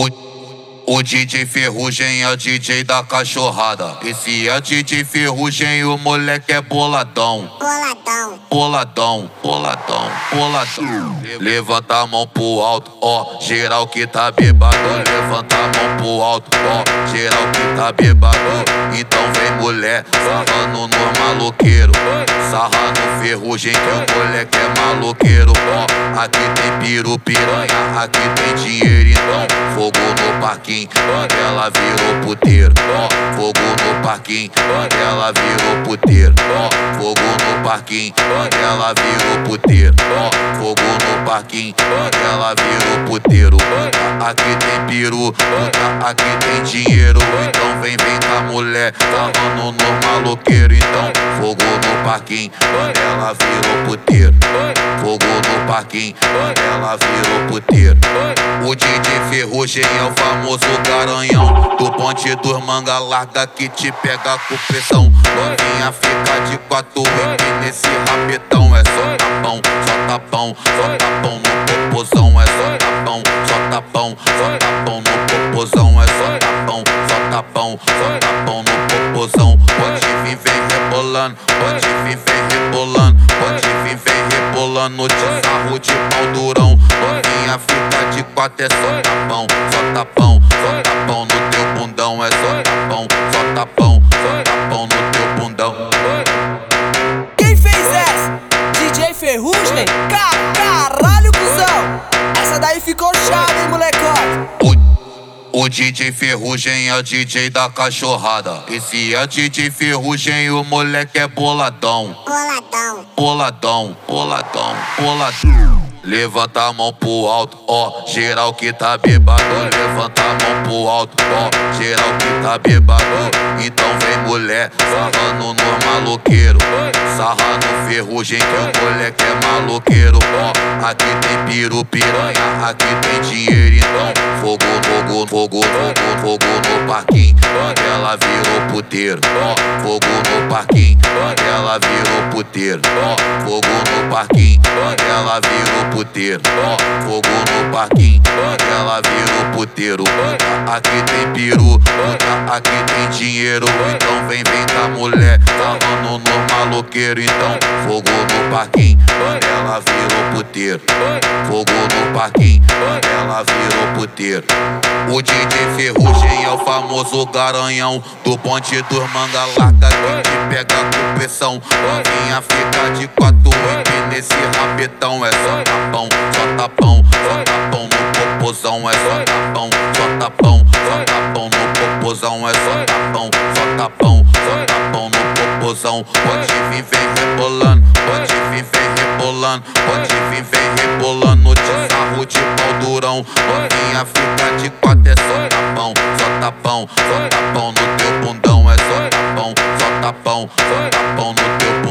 O, o DJ Ferrugem é o DJ da cachorrada. Esse é o DJ Ferrugem, o moleque é boladão. Boladão. Boladão, boladão, boladão. Levanta a mão pro alto, ó. Geral que tá bebado. Levanta a mão pro alto, ó. Geral que tá bebado. Então vem mulher, sarrando no maloqueiro. Sarra no ferrugem que o moleque é maloqueiro, ó. Aqui tem piru, piranha, aqui tem dinheiro, então. Fogo no parquinho, ela virou puteiro, no parquinho, ela virou puteiro. Fogo no parquinho, ela virou puteiro. Fogo no parquinho, ela virou puteiro. Aqui tem piru, aqui tem dinheiro, então vem, vem a mulher, sarrando no maloqueiro, então. Fogo no parquinho, ela virou puteiro. Fogo no parquinho, ela virou puteiro. O DJ Ferrugem é o famoso garanhão Do ponte dos manga larga que te pega com pressão. Novinha fica de quatro e nesse rapetão É só tapão, só tapão, só tapão no popozão. É só tapão, só tapão, só tapão no popozão. É só tapão, só tapão, só tapão no popozão. Pode vir, vem rebolando, pode vir, vem rebolando rebolando de sarro de pau durão Novinha fica de quatro, é só tapão, só tapão, só tapão no teu bundão É só tapão, só tapão, só tapão no teu bundão Quem fez essa? DJ Ferrugem? Ca caralho, cuzão! Essa daí ficou chave, hein, molecote? O, DJ Ferrugem é o DJ da cachorrada Esse é o DJ Ferrugem, o moleque é boladão Boladão. Boladão, boladão, boladão. Levanta a mão pro alto, ó. Geral que tá bebado. Levanta a mão pro alto, ó. Geral que tá bebado. Então vem mulher, sarrando no maloqueiro. Sarra no ferrugem que o moleque é maloqueiro, ó. Aqui tem piru, piranha, aqui tem dinheiro, então. Fogo, fogo, fogo, fogo, fogo no parquinho. Ela virou puteiro. Fogo no parquinho. Ela virou puteiro. Fogo no parquinho. Ela virou puteiro. Fogo no parquinho. Ela virou puteiro. Aqui tem piru, aqui tem dinheiro. Então vem, vem com a mulher, sarrando no maloqueiro. Então, fogo no parquinho. Ela virou puteiro. Fogo no parquinho. Ela virou puteiro. O DJ Ferrugem é o famoso garanhão do bonde dos manga larga que pega com pressão. Novinha fica de quatro e nesse rapetão. É só tapão, só tapão, só tapão no popozão. É só tapão, só tapão, só tapão no popozão. É só tapão, só tapão, só tapão no popozão. Pode vir, vem rebolando, rebolando, pode vir, vem rebolando de sarro de pau durão. Novinha fica de quatro é só tapão, só tapão, só tapão no teu bundão é só tapão, só tapão, só tapão no teu